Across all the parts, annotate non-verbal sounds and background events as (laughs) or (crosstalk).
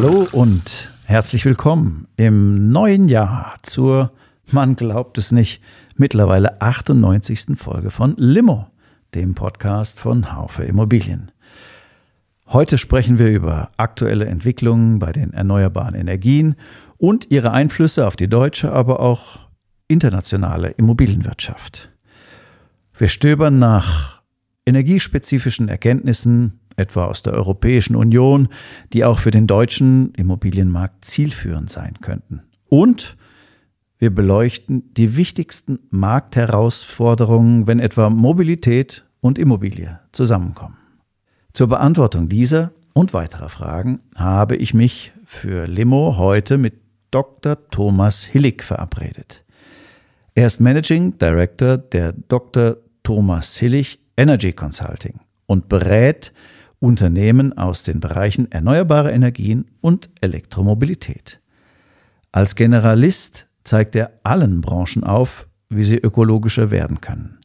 Hallo und herzlich willkommen im neuen Jahr zur, man glaubt es nicht, mittlerweile 98. Folge von Limo, dem Podcast von Haufe Immobilien. Heute sprechen wir über aktuelle Entwicklungen bei den erneuerbaren Energien und ihre Einflüsse auf die deutsche, aber auch internationale Immobilienwirtschaft. Wir stöbern nach energiespezifischen Erkenntnissen, etwa aus der Europäischen Union, die auch für den deutschen Immobilienmarkt zielführend sein könnten. Und wir beleuchten die wichtigsten Marktherausforderungen, wenn etwa Mobilität und Immobilie zusammenkommen. Zur Beantwortung dieser und weiterer Fragen habe ich mich für Limo heute mit Dr. Thomas Hillig verabredet. Er ist Managing Director der Dr. Thomas Hillig Energy Consulting und berät Unternehmen aus den Bereichen erneuerbare Energien und Elektromobilität. Als Generalist zeigt er allen Branchen auf, wie sie ökologischer werden können.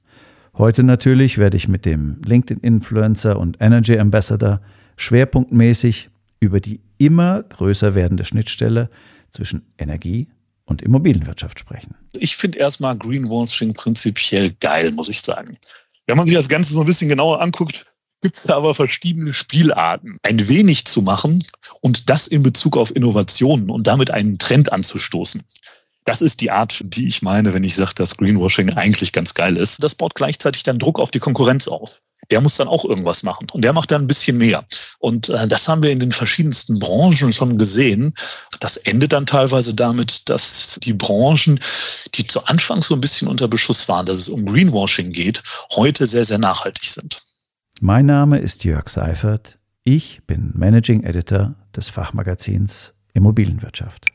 Heute natürlich werde ich mit dem LinkedIn-Influencer und Energy Ambassador schwerpunktmäßig über die immer größer werdende Schnittstelle zwischen Energie und Immobilienwirtschaft sprechen. Ich finde erstmal Greenwashing prinzipiell geil, muss ich sagen. Wenn man sich das Ganze so ein bisschen genauer anguckt, gibt aber verschiedene Spielarten, ein wenig zu machen und das in Bezug auf Innovationen und damit einen Trend anzustoßen. Das ist die Art, die ich meine, wenn ich sage, dass Greenwashing eigentlich ganz geil ist. Das baut gleichzeitig dann Druck auf die Konkurrenz auf der muss dann auch irgendwas machen. Und der macht dann ein bisschen mehr. Und äh, das haben wir in den verschiedensten Branchen schon gesehen. Das endet dann teilweise damit, dass die Branchen, die zu Anfang so ein bisschen unter Beschuss waren, dass es um Greenwashing geht, heute sehr, sehr nachhaltig sind. Mein Name ist Jörg Seifert. Ich bin Managing Editor des Fachmagazins Immobilienwirtschaft.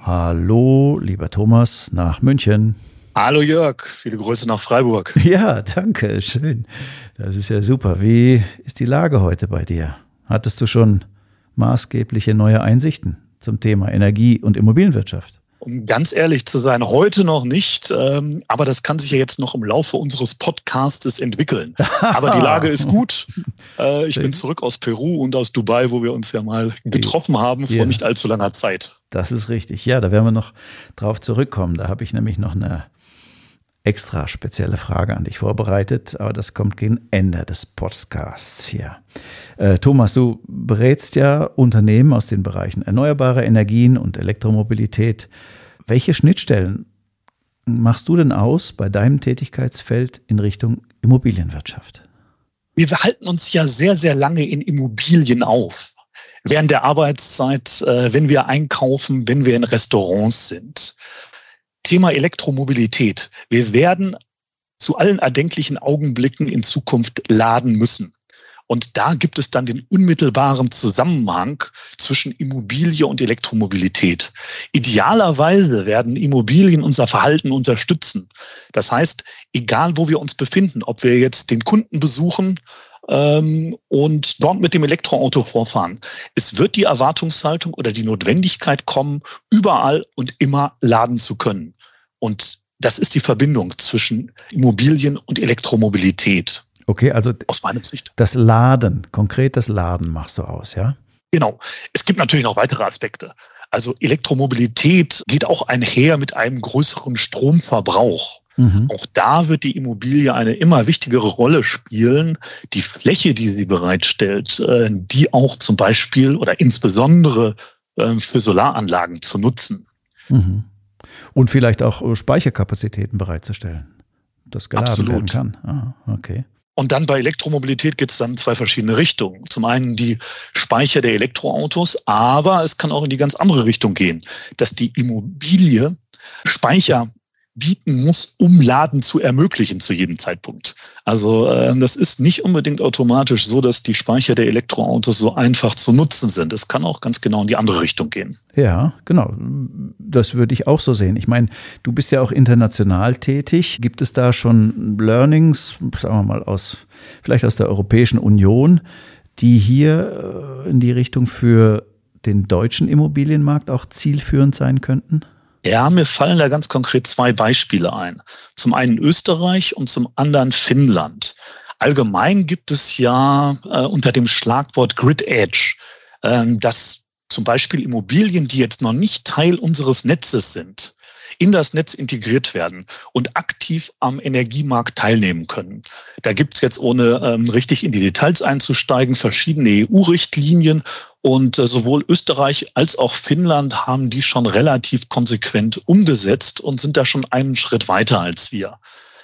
Hallo, lieber Thomas, nach München. Hallo Jörg, viele Grüße nach Freiburg. (laughs) Ja, danke, schön. Das ist ja super. Wie ist die Lage heute bei dir? Hattest du schon maßgebliche neue Einsichten zum Thema Energie- und Immobilienwirtschaft? Um ganz ehrlich zu sein, heute noch nicht, ähm, aber das kann sich ja jetzt noch im Laufe unseres Podcastes entwickeln. (laughs) Aber die Lage ist gut. Äh, ich bin zurück aus Peru und aus Dubai, wo wir uns ja mal getroffen haben vor ja. nicht allzu langer Zeit. Das ist richtig. Ja, da werden wir noch drauf zurückkommen. Da habe ich nämlich noch eine extra spezielle Frage an dich vorbereitet, aber das kommt gegen Ende des Podcasts hier. Äh, Thomas, du berätst ja Unternehmen aus den Bereichen erneuerbare Energien und Elektromobilität. Welche Schnittstellen machst du denn aus bei deinem Tätigkeitsfeld in Richtung Immobilienwirtschaft? Wir halten uns ja sehr, sehr lange in Immobilien auf. Während der Arbeitszeit, äh, wenn wir einkaufen, wenn wir in Restaurants sind. Thema Elektromobilität. Wir werden zu allen erdenklichen Augenblicken in Zukunft laden müssen. Und da gibt es dann den unmittelbaren Zusammenhang zwischen Immobilie und Elektromobilität. Idealerweise werden Immobilien unser Verhalten unterstützen. Das heißt, egal wo wir uns befinden, ob wir jetzt den Kunden besuchen ähm, und dort mit dem Elektroauto vorfahren. Es wird die Erwartungshaltung oder die Notwendigkeit kommen, überall und immer laden zu können. Und das ist die Verbindung zwischen Immobilien und Elektromobilität. Okay, also aus meiner Sicht. Das Laden, konkret das Laden machst du aus, ja? Genau. Es gibt natürlich noch weitere Aspekte. Also Elektromobilität geht auch einher mit einem größeren Stromverbrauch. Mhm. Auch da wird die Immobilie eine immer wichtigere Rolle spielen. Die Fläche, die sie bereitstellt, äh, die auch zum Beispiel oder insbesondere äh, für Solaranlagen zu nutzen. Mhm. Und vielleicht auch äh, Speicherkapazitäten bereitzustellen, das geladen Absolut. werden kann. Ah, okay. Und dann bei Elektromobilität geht es dann in zwei verschiedene Richtungen. Zum einen die Speicher der Elektroautos, aber es kann auch in die ganz andere Richtung gehen, dass die Immobilie Speicher bieten muss, um Laden zu ermöglichen zu jedem Zeitpunkt. Also äh, das ist nicht unbedingt automatisch so, dass die Speicher der Elektroautos so einfach zu nutzen sind. Es kann auch ganz genau in die andere Richtung gehen. Ja, genau. Das würde ich auch so sehen. Ich meine, du bist ja auch international tätig. Gibt es da schon Learnings, sagen wir mal aus vielleicht aus der Europäischen Union, die hier äh, in die Richtung für den deutschen Immobilienmarkt auch zielführend sein könnten? Ja, mir fallen da ganz konkret zwei Beispiele ein. Zum einen Österreich und zum anderen Finnland. Allgemein gibt es ja äh, unter dem Schlagwort Grid Edge, äh, dass zum Beispiel Immobilien, die jetzt noch nicht Teil unseres Netzes sind, in das Netz integriert werden und aktiv am Energiemarkt teilnehmen können. Da gibt es jetzt, ohne ähm, richtig in die Details einzusteigen, verschiedene EU-Richtlinien und äh, sowohl Österreich als auch Finnland haben die schon relativ konsequent umgesetzt und sind da schon einen Schritt weiter als wir.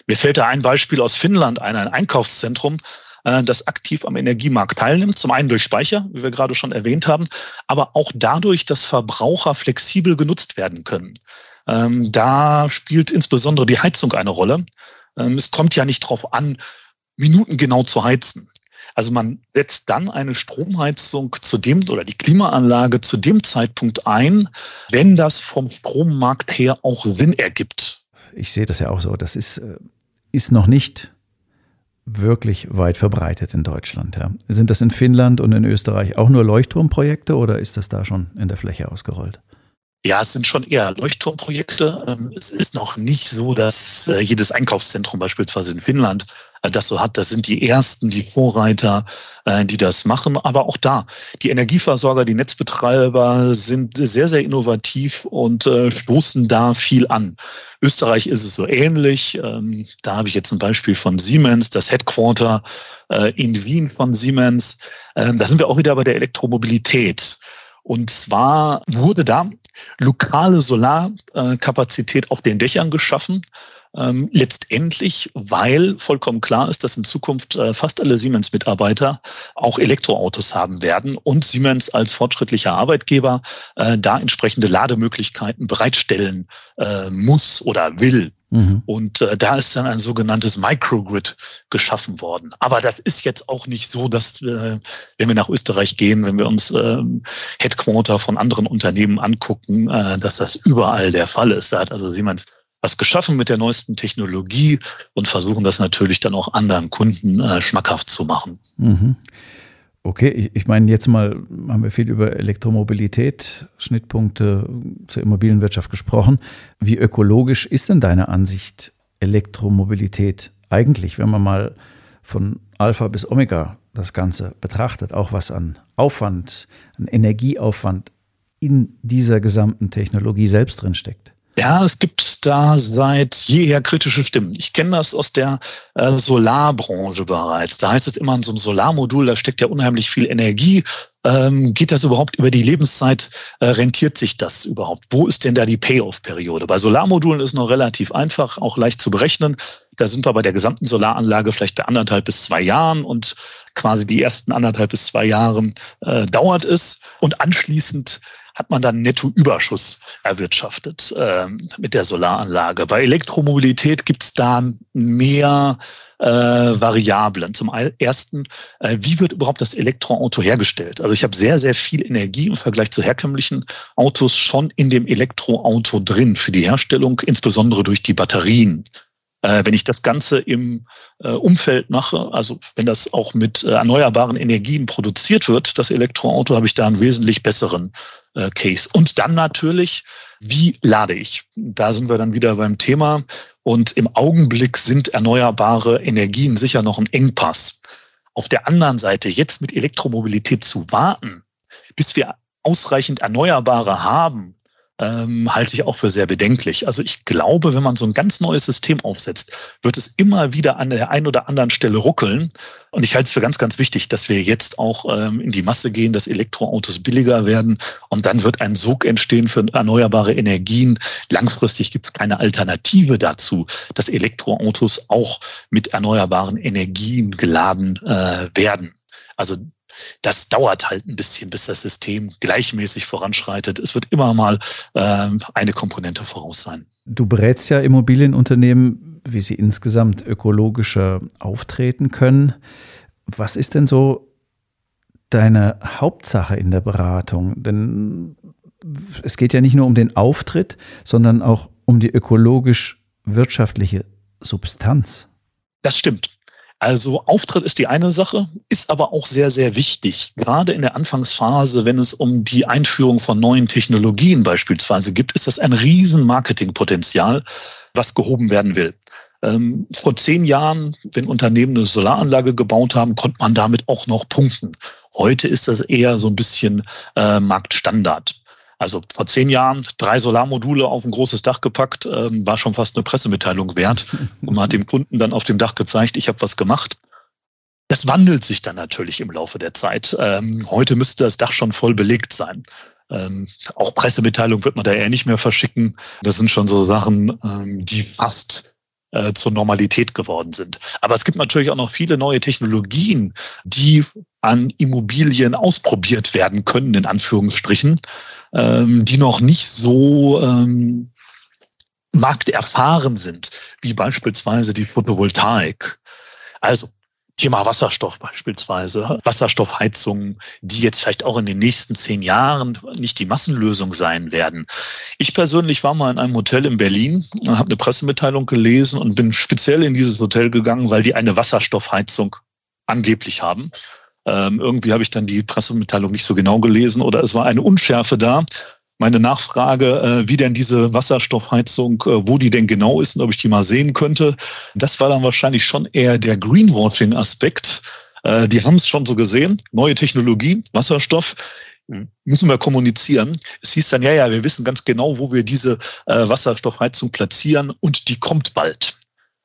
Mir fällt da ein Beispiel aus Finnland ein, ein Einkaufszentrum, äh, das aktiv am Energiemarkt teilnimmt. Zum einen durch Speicher, wie wir gerade schon erwähnt haben, aber auch dadurch, dass Verbraucher flexibel genutzt werden können. Ähm, da spielt insbesondere die Heizung eine Rolle. Ähm, es kommt ja nicht darauf an, minutengenau zu heizen. Also man setzt dann eine Stromheizung zu dem oder die Klimaanlage zu dem Zeitpunkt ein, wenn das vom Strommarkt her auch Sinn ergibt. Ich sehe das ja auch so. Das ist, äh, ist noch nicht wirklich weit verbreitet in Deutschland. Ja. Sind das in Finnland und in Österreich auch nur Leuchtturmprojekte oder ist das da schon in der Fläche ausgerollt? Ja, es sind schon eher Leuchtturmprojekte. Ähm, es ist noch nicht so, dass äh, jedes Einkaufszentrum beispielsweise in Finnland äh, das so hat. Das sind die ersten, die Vorreiter, äh, die das machen. Aber auch da, die Energieversorger, die Netzbetreiber sind sehr, sehr innovativ und stoßen da viel an. Österreich ist es so ähnlich. Ähm, da habe ich jetzt ein Beispiel von Siemens, das Headquarter in Wien von Siemens. Ähm, da sind wir auch wieder bei der Elektromobilität. Und zwar wurde da lokale Solarkapazität auf den Dächern geschaffen. Ähm, letztendlich, weil vollkommen klar ist, dass in Zukunft äh, fast alle Siemens-Mitarbeiter auch Elektroautos haben werden und Siemens als fortschrittlicher Arbeitgeber äh, da entsprechende Lademöglichkeiten bereitstellen äh, muss oder will. Mhm. Und äh, da ist dann ein sogenanntes Microgrid geschaffen worden. Aber das ist jetzt auch nicht so, dass äh, wenn wir nach Österreich gehen, wenn wir uns äh, Headquarter von anderen Unternehmen angucken, äh, dass das überall der Fall ist. Da hat also jemand was geschaffen mit der neuesten Technologie und versuchen das natürlich dann auch anderen Kunden äh, schmackhaft zu machen. Mhm. Okay, ich, ich meine, jetzt mal haben wir viel über Elektromobilität, Schnittpunkte zur Immobilienwirtschaft gesprochen. Wie ökologisch ist denn deine Ansicht Elektromobilität eigentlich, wenn man mal von Alpha bis Omega das Ganze betrachtet, auch was an Aufwand, an Energieaufwand in dieser gesamten Technologie selbst drin steckt? Ja, es gibt da seit jeher kritische Stimmen. Ich kenne das aus der äh, Solarbranche bereits. Da heißt es immer in so einem Solarmodul, da steckt ja unheimlich viel Energie. Ähm, geht das überhaupt über die Lebenszeit? Äh, rentiert sich das überhaupt? Wo ist denn da die Payoff-Periode? Bei Solarmodulen ist noch relativ einfach, auch leicht zu berechnen. Da sind wir bei der gesamten Solaranlage vielleicht bei anderthalb bis zwei Jahren und quasi die ersten anderthalb bis zwei Jahre äh, dauert es. Und anschließend hat man dann Nettoüberschuss erwirtschaftet äh, mit der Solaranlage. Bei Elektromobilität gibt es da mehr äh, Variablen. Zum ersten, äh, wie wird überhaupt das Elektroauto hergestellt? Also ich habe sehr, sehr viel Energie im Vergleich zu herkömmlichen Autos schon in dem Elektroauto drin für die Herstellung, insbesondere durch die Batterien. Äh, wenn ich das Ganze im äh, Umfeld mache, also wenn das auch mit äh, erneuerbaren Energien produziert wird, das Elektroauto, habe ich da einen wesentlich besseren äh, Case. Und dann natürlich, wie lade ich? Da sind wir dann wieder beim Thema. Und im Augenblick sind erneuerbare Energien sicher noch ein Engpass. Auf der anderen Seite, jetzt mit Elektromobilität zu warten, bis wir ausreichend Erneuerbare haben, ähm, halte ich auch für sehr bedenklich. Also ich glaube, wenn man so ein ganz neues System aufsetzt, wird es immer wieder an der einen oder anderen Stelle ruckeln. Und ich halte es für ganz, ganz wichtig, dass wir jetzt auch ähm, in die Masse gehen, dass Elektroautos billiger werden und dann wird ein Sog entstehen für erneuerbare Energien. Langfristig gibt es keine Alternative dazu, dass Elektroautos auch mit erneuerbaren Energien geladen äh, werden. Also das dauert halt ein bisschen, bis das System gleichmäßig voranschreitet. Es wird immer mal äh, eine Komponente voraus sein. Du berätst ja Immobilienunternehmen, wie sie insgesamt ökologischer auftreten können. Was ist denn so deine Hauptsache in der Beratung? Denn es geht ja nicht nur um den Auftritt, sondern auch um die ökologisch-wirtschaftliche Substanz. Das stimmt. Also Auftritt ist die eine Sache, ist aber auch sehr, sehr wichtig. Gerade in der Anfangsphase, wenn es um die Einführung von neuen Technologien beispielsweise gibt, ist das ein riesen Marketingpotenzial, was gehoben werden will. Ähm, vor zehn Jahren, wenn Unternehmen eine Solaranlage gebaut haben, konnte man damit auch noch punkten. Heute ist das eher so ein bisschen äh, Marktstandard. Also vor zehn Jahren drei Solarmodule auf ein großes Dach gepackt, ähm, war schon fast eine Pressemitteilung wert. (laughs) Und man hat dem Kunden dann auf dem Dach gezeigt, ich habe was gemacht. Das wandelt sich dann natürlich im Laufe der Zeit. Ähm, heute müsste das Dach schon voll belegt sein. Ähm, auch Pressemitteilung wird man da eher nicht mehr verschicken. Das sind schon so Sachen, ähm, die fast äh, zur Normalität geworden sind. Aber es gibt natürlich auch noch viele neue Technologien, die an Immobilien ausprobiert werden können, in Anführungsstrichen, ähm, die noch nicht so ähm, markterfahren sind, wie beispielsweise die Photovoltaik. Also Thema Wasserstoff beispielsweise, Wasserstoffheizungen, die jetzt vielleicht auch in den nächsten zehn Jahren nicht die Massenlösung sein werden. Ich persönlich war mal in einem Hotel in Berlin, habe eine Pressemitteilung gelesen und bin speziell in dieses Hotel gegangen, weil die eine Wasserstoffheizung angeblich haben. Ähm, irgendwie habe ich dann die Pressemitteilung nicht so genau gelesen oder es war eine Unschärfe da meine Nachfrage, äh, wie denn diese Wasserstoffheizung, äh, wo die denn genau ist und ob ich die mal sehen könnte, das war dann wahrscheinlich schon eher der Greenwashing-Aspekt. Äh, die haben es schon so gesehen, neue Technologie, Wasserstoff müssen wir kommunizieren. Es hieß dann, ja, ja, wir wissen ganz genau, wo wir diese äh, Wasserstoffheizung platzieren und die kommt bald.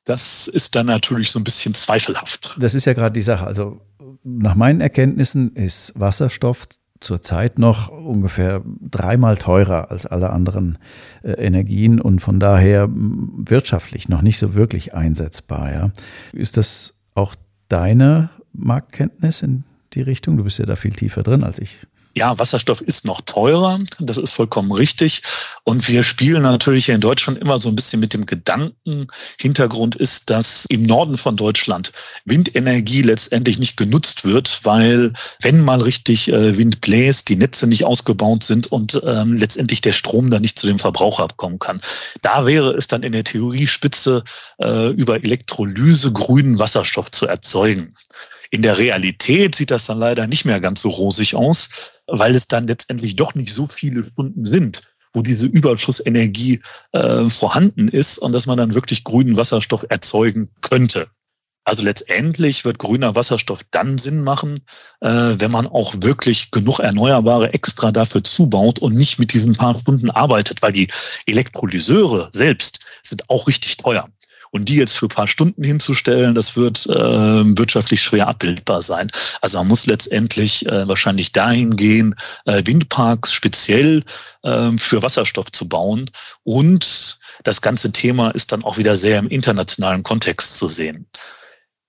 Das ist dann natürlich so ein bisschen zweifelhaft. Das ist ja gerade die Sache. Also nach meinen Erkenntnissen ist Wasserstoff zurzeit noch ungefähr dreimal teurer als alle anderen äh, Energien und von daher wirtschaftlich noch nicht so wirklich einsetzbar. Ja. Ist das auch deine Marktkenntnis in die Richtung? Du bist ja da viel tiefer drin als ich. Ja, Wasserstoff ist noch teurer, das ist vollkommen richtig. Und wir spielen natürlich hier in Deutschland immer so ein bisschen mit dem Gedanken. Hintergrund ist, dass im Norden von Deutschland Windenergie letztendlich nicht genutzt wird, weil wenn mal richtig äh, Wind bläst, die Netze nicht ausgebaut sind und ähm, letztendlich der Strom dann nicht zu dem Verbraucher kommen kann. Da wäre es dann in der Theorie spitze, äh, über Elektrolyse grünen Wasserstoff zu erzeugen. In der Realität sieht das dann leider nicht mehr ganz so rosig aus, weil es dann letztendlich doch nicht so viele Stunden sind, wo diese Überschussenergie äh, vorhanden ist und dass man dann wirklich grünen Wasserstoff erzeugen könnte. Also letztendlich wird grüner Wasserstoff dann Sinn machen, äh, wenn man auch wirklich genug Erneuerbare extra dafür zubaut und nicht mit diesen paar Stunden arbeitet, weil die Elektrolyseure selbst sind auch richtig teuer. Und die jetzt für ein paar Stunden hinzustellen, das wird äh, wirtschaftlich schwer abbildbar sein. Also man muss letztendlich äh, wahrscheinlich dahin gehen, äh, Windparks speziell äh, für Wasserstoff zu bauen. Und das ganze Thema ist dann auch wieder sehr im internationalen Kontext zu sehen.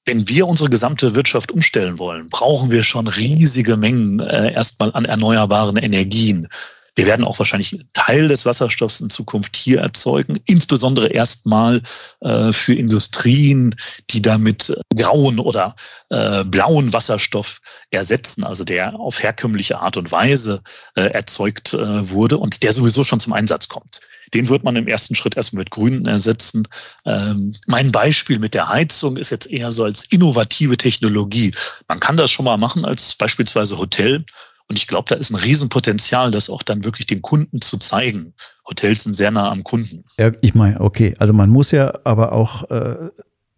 Wenn wir unsere gesamte Wirtschaft umstellen wollen, brauchen wir schon riesige Mengen äh, erstmal an erneuerbaren Energien. Wir werden auch wahrscheinlich Teil des Wasserstoffs in Zukunft hier erzeugen, insbesondere erstmal äh, für Industrien, die damit grauen oder äh, blauen Wasserstoff ersetzen, also der auf herkömmliche Art und Weise äh, erzeugt äh, wurde und der sowieso schon zum Einsatz kommt. Den wird man im ersten Schritt erstmal mit Grünen ersetzen. Ähm, mein Beispiel mit der Heizung ist jetzt eher so als innovative Technologie. Man kann das schon mal machen als beispielsweise Hotel und ich glaube, da ist ein Riesenpotenzial, das auch dann wirklich den Kunden zu zeigen. Hotels sind sehr nah am Kunden. Ja, ich meine, okay, also man muss ja aber auch äh,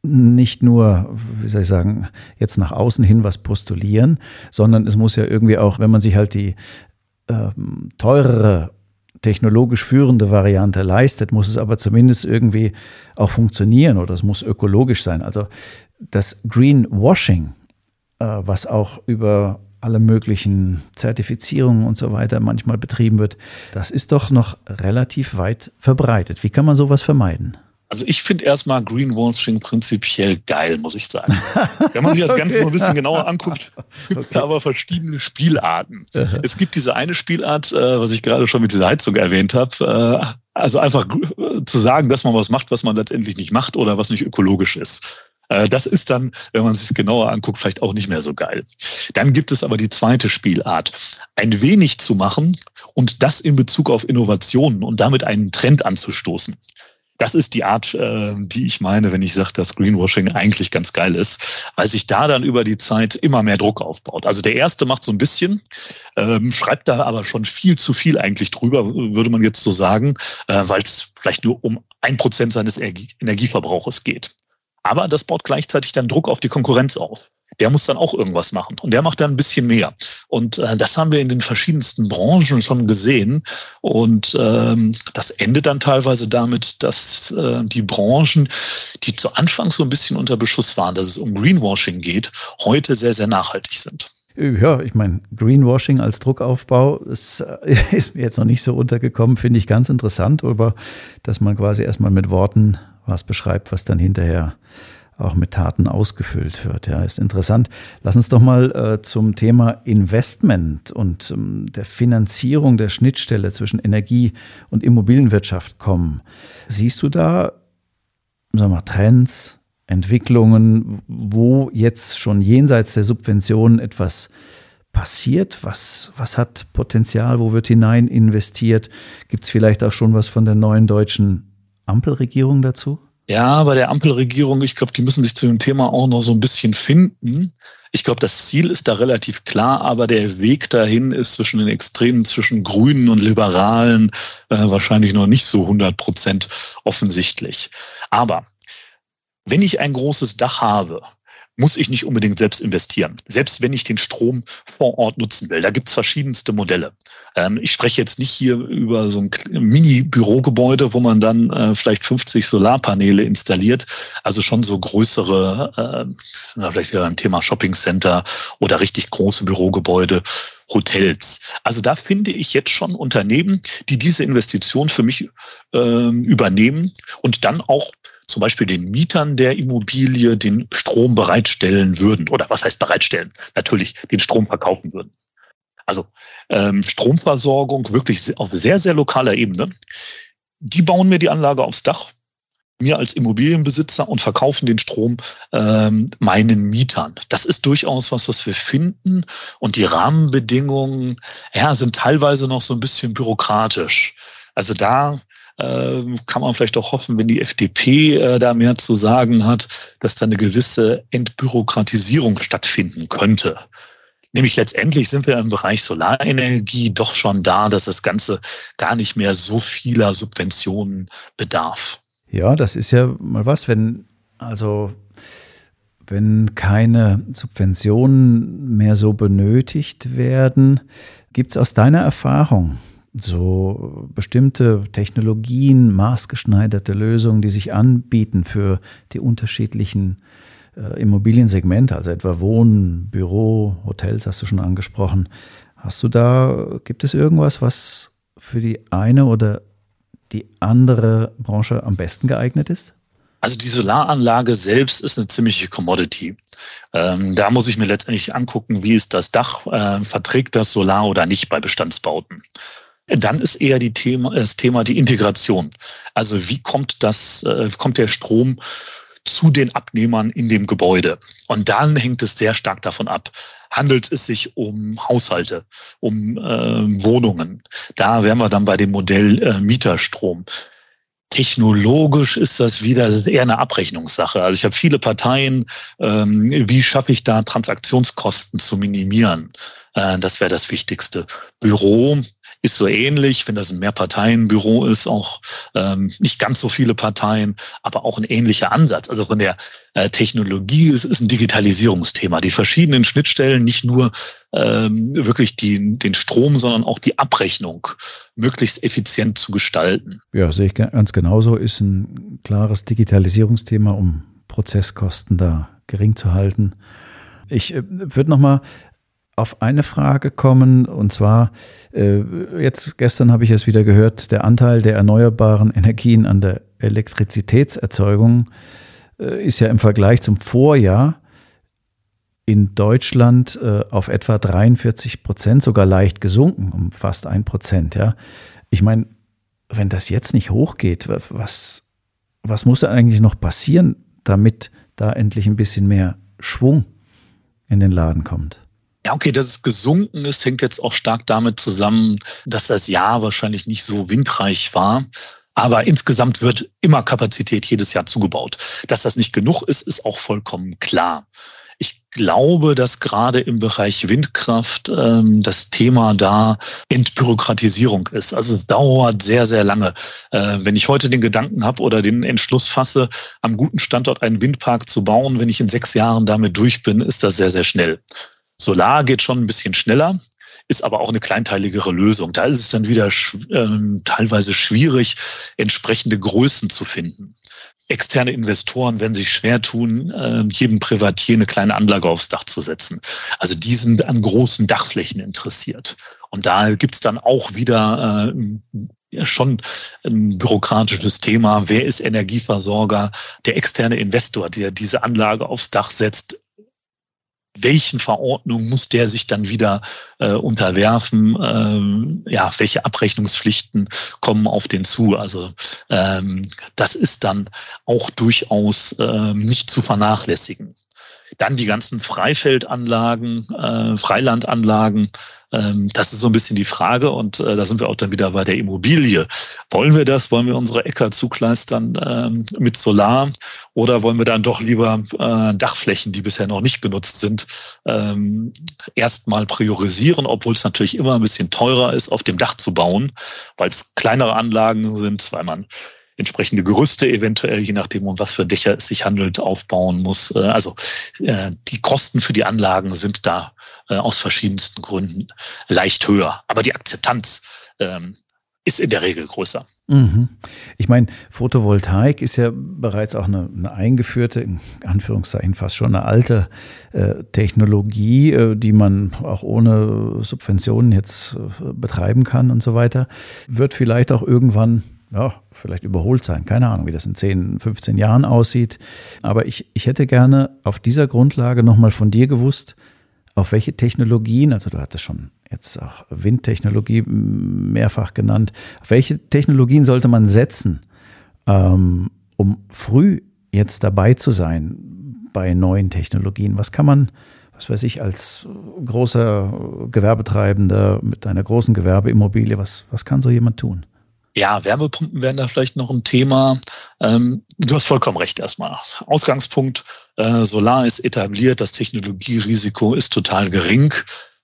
nicht nur, wie soll ich sagen, jetzt nach außen hin was postulieren, sondern es muss ja irgendwie auch, wenn man sich halt die ähm, teurere technologisch führende Variante leistet, muss es aber zumindest irgendwie auch funktionieren oder es muss ökologisch sein. Also das Greenwashing, äh, was auch über alle möglichen Zertifizierungen und so weiter manchmal betrieben wird, das ist doch noch relativ weit verbreitet. Wie kann man sowas vermeiden? Also ich finde erstmal Greenwashing prinzipiell geil, muss ich sagen. Wenn man sich das Ganze okay. so ein bisschen genauer anguckt, gibt es okay. da aber verschiedene Spielarten. es gibt diese eine Spielart, äh, was ich gerade schon mit dieser Heizung erwähnt habe, äh, also einfach zu sagen, dass man was macht, was man letztendlich nicht macht oder was nicht ökologisch ist. Äh, das ist dann, wenn man sich genauer anguckt, vielleicht auch nicht mehr so geil. Dann gibt es aber die zweite Spielart, ein wenig zu machen und das in Bezug auf Innovationen und damit einen Trend anzustoßen. Das ist die Art, äh, die ich meine, wenn ich sage, dass Greenwashing eigentlich ganz geil ist, weil sich da dann über die Zeit immer mehr Druck aufbaut. Also der erste macht so ein bisschen, ähm, schreibt da aber schon viel zu viel eigentlich drüber, würde man jetzt so sagen, äh, weil es vielleicht nur um ein Prozent seines Energieverbrauches geht. Aber das baut gleichzeitig dann Druck auf die Konkurrenz auf. Der muss dann auch irgendwas machen und der macht dann ein bisschen mehr. Und äh, das haben wir in den verschiedensten Branchen schon gesehen. Und ähm, das endet dann teilweise damit, dass äh, die Branchen, die zu Anfang so ein bisschen unter Beschuss waren, dass es um Greenwashing geht, heute sehr, sehr nachhaltig sind. Ja, ich meine, Greenwashing als Druckaufbau ist, (laughs) ist mir jetzt noch nicht so untergekommen, finde ich ganz interessant, aber dass man quasi erstmal mit Worten was beschreibt, was dann hinterher auch mit Taten ausgefüllt wird. Ja, ist interessant. Lass uns doch mal äh, zum Thema Investment und ähm, der Finanzierung der Schnittstelle zwischen Energie- und Immobilienwirtschaft kommen. Siehst du da, wir mal, Trends, Entwicklungen, wo jetzt schon jenseits der Subventionen etwas passiert? Was, was hat Potenzial? Wo wird hinein investiert? Gibt es vielleicht auch schon was von der neuen deutschen Ampelregierung dazu? Ja, bei der Ampelregierung, ich glaube, die müssen sich zu dem Thema auch noch so ein bisschen finden. Ich glaube, das Ziel ist da relativ klar, aber der Weg dahin ist zwischen den Extremen, zwischen Grünen und Liberalen äh, wahrscheinlich noch nicht so 100 Prozent offensichtlich. Aber wenn ich ein großes Dach habe, muss ich nicht unbedingt selbst investieren, selbst wenn ich den Strom vor Ort nutzen will. Da gibt's verschiedenste Modelle. Ähm, ich spreche jetzt nicht hier über so ein Mini-Bürogebäude, wo man dann äh, vielleicht 50 Solarpaneele installiert, also schon so größere, äh, vielleicht wieder ein Thema Shopping Center oder richtig große Bürogebäude. Hotels. Also da finde ich jetzt schon Unternehmen, die diese Investition für mich ähm, übernehmen und dann auch zum Beispiel den Mietern der Immobilie den Strom bereitstellen würden. Oder was heißt bereitstellen? Natürlich den Strom verkaufen würden. Also ähm, Stromversorgung wirklich auf sehr, sehr lokaler Ebene. Die bauen mir die Anlage aufs Dach, mir als Immobilienbesitzer und verkaufen den Strom ähm, meinen Mietern. Das ist durchaus was, was wir finden. Und die Rahmenbedingungen ja, sind teilweise noch so ein bisschen bürokratisch. Also da kann man vielleicht auch hoffen, wenn die FDP äh, da mehr zu sagen hat, dass da eine gewisse Entbürokratisierung stattfinden könnte. Nämlich letztendlich sind wir im Bereich Solarenergie doch schon da, dass das Ganze gar nicht mehr so vieler Subventionen bedarf. Ja, das ist ja mal was, wenn also wenn keine Subventionen mehr so benötigt werden, gibt es aus deiner Erfahrung so bestimmte Technologien, maßgeschneiderte Lösungen, die sich anbieten für die unterschiedlichen äh, Immobiliensegmente, also etwa Wohnen, Büro, Hotels hast du schon angesprochen. Hast du da, gibt es irgendwas, was für die eine oder die andere Branche am besten geeignet ist? Also die Solaranlage selbst ist eine ziemliche Commodity. Ähm, da muss ich mir letztendlich angucken, wie ist das Dach, äh, verträgt das Solar oder nicht bei Bestandsbauten. Dann ist eher die Thema, das Thema die Integration. Also wie kommt das, äh, kommt der Strom zu den Abnehmern in dem Gebäude? Und dann hängt es sehr stark davon ab. Handelt es sich um Haushalte, um äh, Wohnungen? Da wären wir dann bei dem Modell äh, Mieterstrom. Technologisch ist das wieder das ist eher eine Abrechnungssache. Also ich habe viele Parteien. Ähm, wie schaffe ich da Transaktionskosten zu minimieren? Äh, das wäre das Wichtigste. Büro ist so ähnlich, wenn das ein Mehrparteienbüro ist, auch ähm, nicht ganz so viele Parteien, aber auch ein ähnlicher Ansatz. Also von der äh, Technologie ist, ist ein Digitalisierungsthema. Die verschiedenen Schnittstellen, nicht nur ähm, wirklich die, den Strom, sondern auch die Abrechnung möglichst effizient zu gestalten. Ja, sehe ich ganz genauso. Ist ein klares Digitalisierungsthema, um Prozesskosten da gering zu halten. Ich äh, würde noch mal auf eine Frage kommen und zwar äh, jetzt gestern habe ich es wieder gehört, der Anteil der erneuerbaren Energien an der Elektrizitätserzeugung äh, ist ja im Vergleich zum Vorjahr in Deutschland äh, auf etwa 43 Prozent, sogar leicht gesunken, um fast ein Prozent. Ja, ich meine, wenn das jetzt nicht hochgeht, was was muss da eigentlich noch passieren, damit da endlich ein bisschen mehr Schwung in den Laden kommt? Ja, okay, dass es gesunken ist, hängt jetzt auch stark damit zusammen, dass das Jahr wahrscheinlich nicht so windreich war. Aber insgesamt wird immer Kapazität jedes Jahr zugebaut. Dass das nicht genug ist, ist auch vollkommen klar. Ich glaube, dass gerade im Bereich Windkraft ähm, das Thema da Entbürokratisierung ist. Also es dauert sehr, sehr lange. Äh, wenn ich heute den Gedanken habe oder den Entschluss fasse, am guten Standort einen Windpark zu bauen, wenn ich in sechs Jahren damit durch bin, ist das sehr, sehr schnell. Solar geht schon ein bisschen schneller, ist aber auch eine kleinteiligere Lösung. Da ist es dann wieder äh, teilweise schwierig, entsprechende Größen zu finden. Externe Investoren werden sich schwer tun, äh, jedem Privatier eine kleine Anlage aufs Dach zu setzen. Also die sind an großen Dachflächen interessiert. Und da gibt's dann auch wieder äh, schon ein bürokratisches Thema. Wer ist Energieversorger? Der externe Investor, der diese Anlage aufs Dach setzt, welchen Verordnungen muss der sich dann wieder äh, unterwerfen? Ähm, ja, welche Abrechnungspflichten kommen auf den zu? Also ähm, das ist dann auch durchaus ähm, nicht zu vernachlässigen. Dann die ganzen Freifeldanlagen, äh, Freilandanlagen, ähm, das ist so ein bisschen die Frage und äh, da sind wir auch dann wieder bei der Immobilie. Wollen wir das? Wollen wir unsere Äcker zukleistern ähm, mit Solar oder wollen wir dann doch lieber äh, Dachflächen, die bisher noch nicht genutzt sind, ähm, erstmal priorisieren, obwohl es natürlich immer ein bisschen teurer ist, auf dem Dach zu bauen, weil es kleinere Anlagen sind, weil man entsprechende Gerüste eventuell, je nachdem, um was für Dächer es sich handelt, aufbauen muss. Äh, also äh, die Kosten für die Anlagen sind da äh, aus verschiedensten Gründen leicht höher. Aber die Akzeptanz ähm, ist in der Regel größer. Mhm. Ich meine, Photovoltaik ist ja bereits auch eine, eine, eingeführte, in Anführungszeichen fast schon eine alte äh, Technologie, äh, die man auch ohne Subventionen jetzt äh, betreiben kann und so weiter. Wird vielleicht auch irgendwann ja, vielleicht überholt sein. Keine Ahnung, wie das in 10, 15 Jahren aussieht. Aber ich, ich hätte gerne auf dieser Grundlage nochmal von dir gewusst, auf welche Technologien, also du hattest schon jetzt auch Windtechnologie mehrfach genannt, auf welche Technologien sollte man setzen, ähm, um früh jetzt dabei zu sein bei neuen Technologien? Was kann man, was weiß ich, als großer Gewerbetreibender mit einer großen Gewerbeimmobilie, was, was kann so jemand tun? Ja, Wärmepumpen wären da vielleicht noch ein Thema. Ähm, du hast vollkommen recht erstmal. Ausgangspunkt, äh, Solar ist etabliert, das Technologierisiko ist total gering.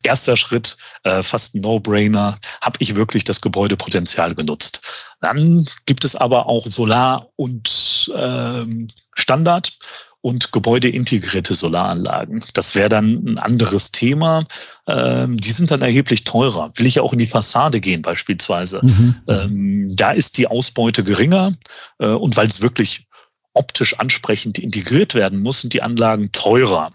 Erster Schritt, äh, fast No-Brainer, habe ich wirklich das Gebäudepotenzial genutzt. Dann gibt es aber auch Solar und ähm, Standard und gebäudeintegrierte Solaranlagen. Das wäre dann ein anderes Thema. Ähm, die sind dann erheblich teurer. Will ich ja auch in die Fassade gehen beispielsweise. Mhm. Ähm, da ist die Ausbeute geringer äh, und weil es wirklich optisch ansprechend integriert werden muss, sind die Anlagen teurer.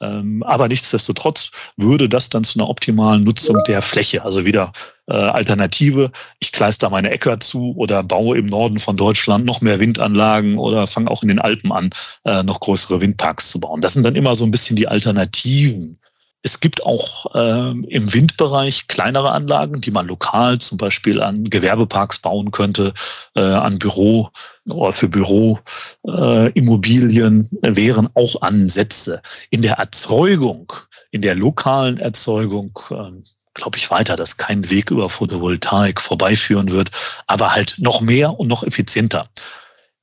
Ähm, aber nichtsdestotrotz würde das dann zu einer optimalen Nutzung der Fläche, also wieder äh, Alternative, ich kleister meine Äcker zu oder baue im Norden von Deutschland noch mehr Windanlagen oder fange auch in den Alpen an, äh, noch größere Windparks zu bauen. Das sind dann immer so ein bisschen die Alternativen. Es gibt auch äh, im Windbereich kleinere Anlagen, die man lokal zum Beispiel an Gewerbeparks bauen könnte, äh, an Büro oder für Büroimmobilien äh, wären auch Ansätze. In der Erzeugung, in der lokalen Erzeugung, äh, glaube ich weiter, dass kein Weg über Photovoltaik vorbeiführen wird, aber halt noch mehr und noch effizienter.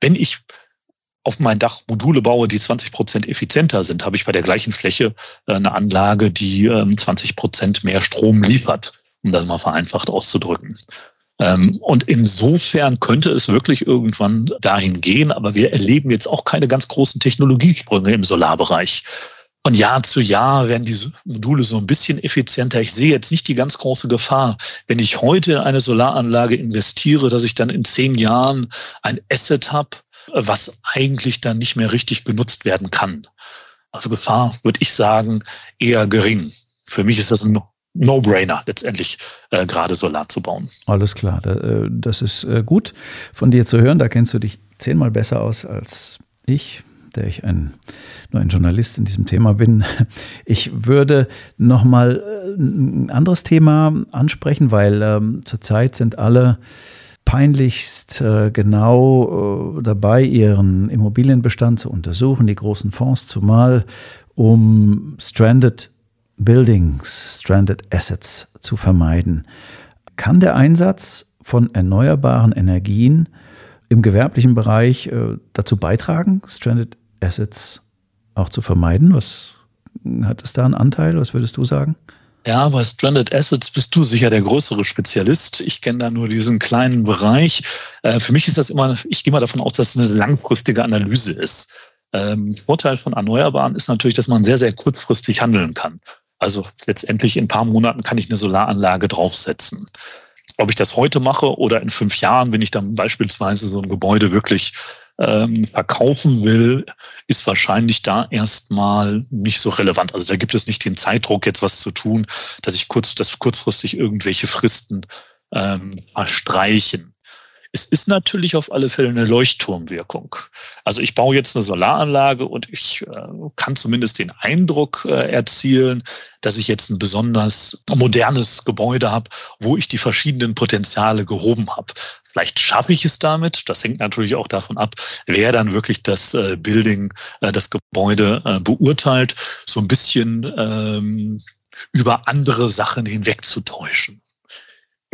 Wenn ich auf mein Dach Module baue, die 20 Prozent effizienter sind, habe ich bei der gleichen Fläche äh, eine Anlage, die 20 ähm, Prozent mehr Strom liefert, um das mal vereinfacht auszudrücken. Ähm, und insofern könnte es wirklich irgendwann dahin gehen, aber wir erleben jetzt auch keine ganz großen Technologiesprünge im Solarbereich. Von Jahr zu Jahr werden diese Module so ein bisschen effizienter. Ich sehe jetzt nicht die ganz große Gefahr, wenn ich heute in eine Solaranlage investiere, dass ich dann in zehn Jahren ein Asset habe, was eigentlich dann nicht mehr richtig genutzt werden kann. Also Gefahr, würde ich sagen, eher gering. für mich ist das ein No-Brainer, letztendlich äh, gerade Solar zu bauen. Alles klar, äh, das ist äh, gut von dir zu hören. Da kennst du dich zehnmal besser aus als ich, der ich ein, nur ein Journalist in diesem Thema bin. (laughs) Ich würde nochmal äh, ein anderes Thema ansprechen, weil ähm, zurzeit sind alle peinlichst äh, genau äh, dabei, ihren Immobilienbestand zu untersuchen, die großen Fonds zumal, um Stranded Buildings, Stranded Assets zu vermeiden. Kann der Einsatz von erneuerbaren Energien im gewerblichen Bereich äh, dazu beitragen, Stranded Assets auch zu vermeiden? Was hat es da einen Anteil? Was würdest du sagen? Ja, bei Stranded Assets bist du sicher der größere Spezialist. Ich kenne da nur diesen kleinen Bereich. Äh, für mich ist das immer, ich gehe mal davon aus, dass es eine langfristige Analyse ist. Ähm, Vorteil von Erneuerbaren ist natürlich, dass man sehr, sehr kurzfristig handeln kann. Also letztendlich in ein paar Monaten kann ich eine Solaranlage draufsetzen. Ob ich das heute mache oder in fünf Jahren, wenn ich dann beispielsweise so ein Gebäude wirklich ähm, verkaufen will, ist wahrscheinlich da erstmal nicht so relevant. Also da gibt es nicht den Zeitdruck, jetzt was zu tun, dass ich kurz, dass kurzfristig irgendwelche Fristen ähm, verstreichen. Es ist natürlich auf alle Fälle eine Leuchtturmwirkung. Also ich baue jetzt eine Solaranlage und ich äh, kann zumindest den Eindruck äh, erzielen, dass ich jetzt ein besonders modernes Gebäude habe, wo ich die verschiedenen Potenziale gehoben habe. Vielleicht schaffe ich es damit. Das hängt natürlich auch davon ab, wer dann wirklich das äh, Building, äh, das Gebäude äh, beurteilt, so ein bisschen ähm, über andere Sachen hinwegzutäuschen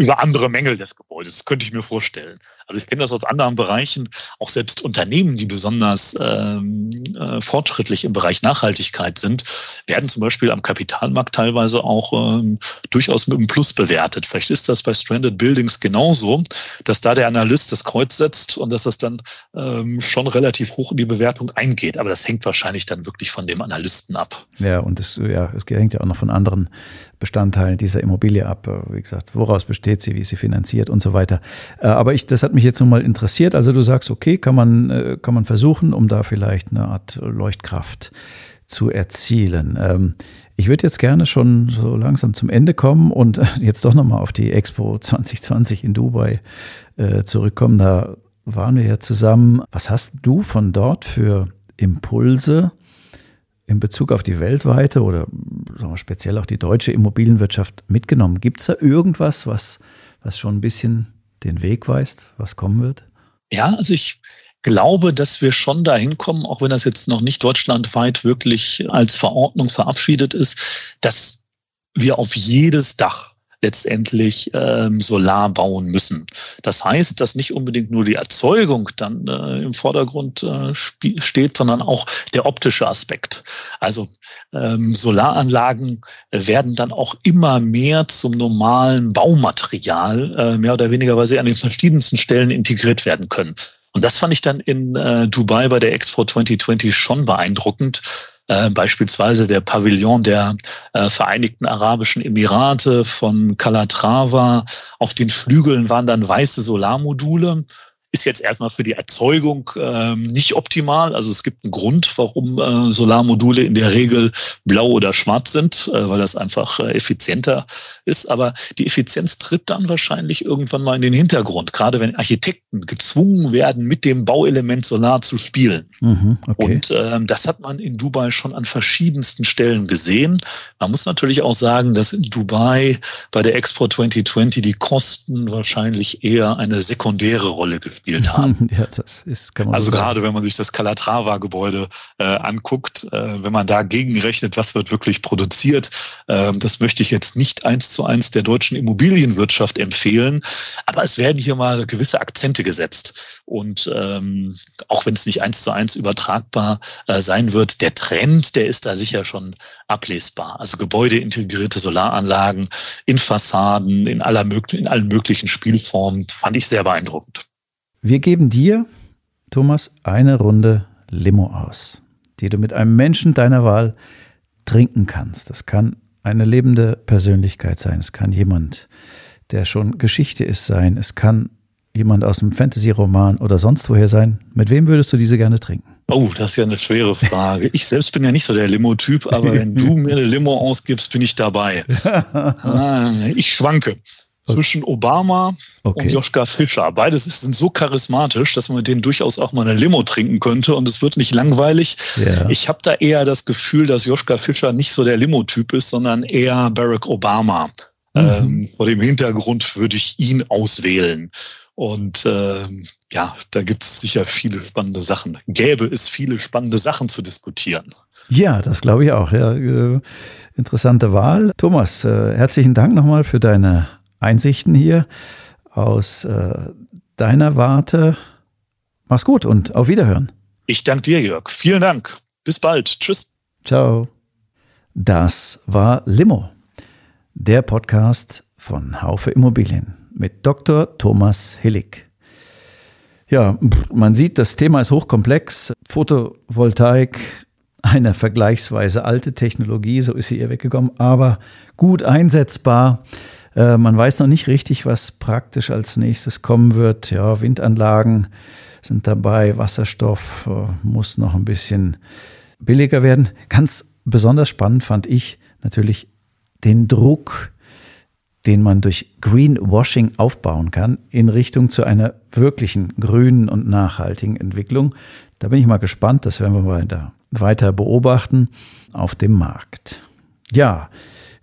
über andere Mängel des Gebäudes. Könnte ich mir vorstellen. Also ich kenne das aus anderen Bereichen. Auch selbst Unternehmen, die besonders ähm, äh, fortschrittlich im Bereich Nachhaltigkeit sind, werden zum Beispiel am Kapitalmarkt teilweise auch ähm, durchaus mit einem Plus bewertet. Vielleicht ist das bei Stranded Buildings genauso, dass da der Analyst das Kreuz setzt und dass das dann ähm, schon relativ hoch in die Bewertung eingeht. Aber das hängt wahrscheinlich dann wirklich von dem Analysten ab. Ja, und es, ja, hängt ja auch noch von anderen Bestandteilen dieser Immobilie ab. Wie gesagt, woraus besteht sie, wie ist sie finanziert und so weiter. Äh, aber ich, das hat mich jetzt nun mal interessiert. Also du sagst, okay, kann man, äh, kann man versuchen, um da vielleicht eine Art Leuchtkraft zu erzielen. Ähm, ich würde jetzt gerne schon so langsam zum Ende kommen und jetzt doch nochmal auf die Expo 2020 in Dubai äh, zurückkommen. Da waren wir ja zusammen. Was hast du von dort für Impulse in Bezug auf die weltweite oder wir, speziell auch die deutsche Immobilienwirtschaft mitgenommen? Gibt es da irgendwas, was, was schon ein bisschen den Weg weist, was kommen wird? Ja, also ich glaube, dass wir schon dahin kommen, auch wenn das jetzt noch nicht deutschlandweit wirklich als Verordnung verabschiedet ist, dass wir auf jedes Dach letztendlich ähm, Solar bauen müssen. Das heißt, dass nicht unbedingt nur die Erzeugung dann äh, im Vordergrund äh, steht, sondern auch der optische Aspekt. Also ähm, Solaranlagen werden dann auch immer mehr zum normalen Baumaterial, äh, mehr oder weniger, weil sie an den verschiedensten Stellen integriert werden können. Und das fand ich dann in äh, Dubai bei der Expo 2020 schon beeindruckend, äh, beispielsweise der Pavillon der äh, Vereinigten Arabischen Emirate von Calatrava. Auf den Flügeln waren dann weiße Solarmodule ist jetzt erstmal für die Erzeugung ähm, nicht optimal. Also es gibt einen Grund, warum äh, Solarmodule in der Regel blau oder schwarz sind, äh, weil das einfach äh, effizienter ist. Aber die Effizienz tritt dann wahrscheinlich irgendwann mal in den Hintergrund, gerade wenn Architekten gezwungen werden, mit dem Bauelement Solar zu spielen. Mhm, okay. Und ähm, das hat man in Dubai schon an verschiedensten Stellen gesehen. Man muss natürlich auch sagen, dass in Dubai bei der Expo 2020 die Kosten wahrscheinlich eher eine sekundäre Rolle gespielt gespielt haben. (laughs) Ja, das ist, kann man also so gerade wenn man sich das Calatrava-Gebäude äh, anguckt, äh, wenn man da gegenrechnet, was wird wirklich produziert, äh, das möchte ich jetzt nicht eins zu eins der deutschen Immobilienwirtschaft empfehlen, aber es werden hier mal gewisse Akzente gesetzt. Und ähm, auch wenn es nicht eins zu eins übertragbar äh, sein wird, der Trend, der ist da sicher schon ablesbar. Also gebäudeintegrierte Solaranlagen in Fassaden, in, aller, in allen möglichen Spielformen, fand ich sehr beeindruckend. Wir geben dir, Thomas, eine Runde Limo aus, die du mit einem Menschen deiner Wahl trinken kannst. Das kann eine lebende Persönlichkeit sein. Es kann jemand, der schon Geschichte ist, sein. Es kann jemand aus einem Fantasy-Roman oder sonst woher sein. Mit wem würdest du diese gerne trinken? Oh, das ist ja eine schwere Frage. Ich selbst bin ja nicht so der Limo-Typ, aber wenn du (laughs) mir eine Limo ausgibst, bin ich dabei. (laughs) Ah, ich schwanke zwischen Obama okay. und Joschka Fischer. Beides sind so charismatisch, dass man mit denen durchaus auch mal eine Limo trinken könnte und es wird nicht langweilig. Yeah. Ich habe da eher das Gefühl, dass Joschka Fischer nicht so der Limo-Typ ist, sondern eher Barack Obama. Mhm. Ähm, vor dem Hintergrund würde ich ihn auswählen. Und ähm, ja, da gibt es sicher viele spannende Sachen. Gäbe es viele spannende Sachen zu diskutieren. Ja, das glaube ich auch. Ja, äh, interessante Wahl. Thomas, äh, herzlichen Dank nochmal für deine Einsichten hier aus äh, deiner Warte. Mach's gut und auf Wiederhören. Ich danke dir, Jörg. Vielen Dank. Bis bald. Tschüss. Ciao. Das war Limo, der Podcast von Haufe Immobilien mit Dr. Thomas Hillig. Ja, man sieht, das Thema ist hochkomplex. Photovoltaik, eine vergleichsweise alte Technologie, so ist sie ihr weggekommen, aber gut einsetzbar. Äh, man weiß noch nicht richtig, was praktisch als nächstes kommen wird. Ja, Windanlagen sind dabei, Wasserstoff äh, muss noch ein bisschen billiger werden. Ganz besonders spannend fand ich natürlich den Druck, den man durch Greenwashing aufbauen kann in Richtung zu einer wirklichen grünen und nachhaltigen Entwicklung. Da bin ich mal gespannt, das werden wir weiter, weiter beobachten auf dem Markt. Ja,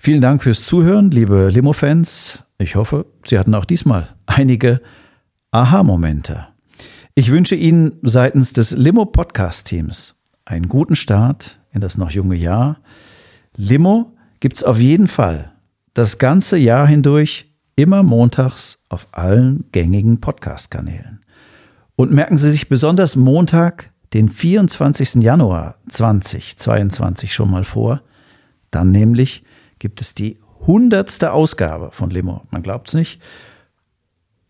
Vielen Dank fürs Zuhören, liebe Limo-Fans. Ich hoffe, Sie hatten auch diesmal einige Aha-Momente. Ich wünsche Ihnen seitens des Limo-Podcast-Teams einen guten Start in das noch junge Jahr. Limo gibt es auf jeden Fall das ganze Jahr hindurch immer montags auf allen gängigen Podcast-Kanälen. Und merken Sie sich besonders Montag, den 24. Januar 2022 schon mal vor, dann nämlich gibt es die hundertste Ausgabe von Limo. Man glaubt es nicht.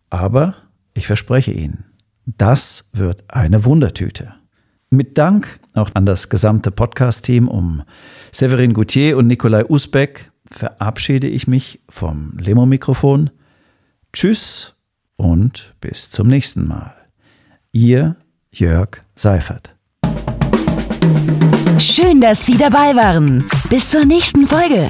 Aber ich verspreche Ihnen, das wird eine Wundertüte. Mit Dank auch an das gesamte Podcast-Team um Severin Goutier und Nikolai Usbeck verabschiede ich mich vom Limo-Mikrofon. Tschüss und bis zum nächsten Mal. Ihr Jörg Seifert. Schön, dass Sie dabei waren. Bis zur nächsten Folge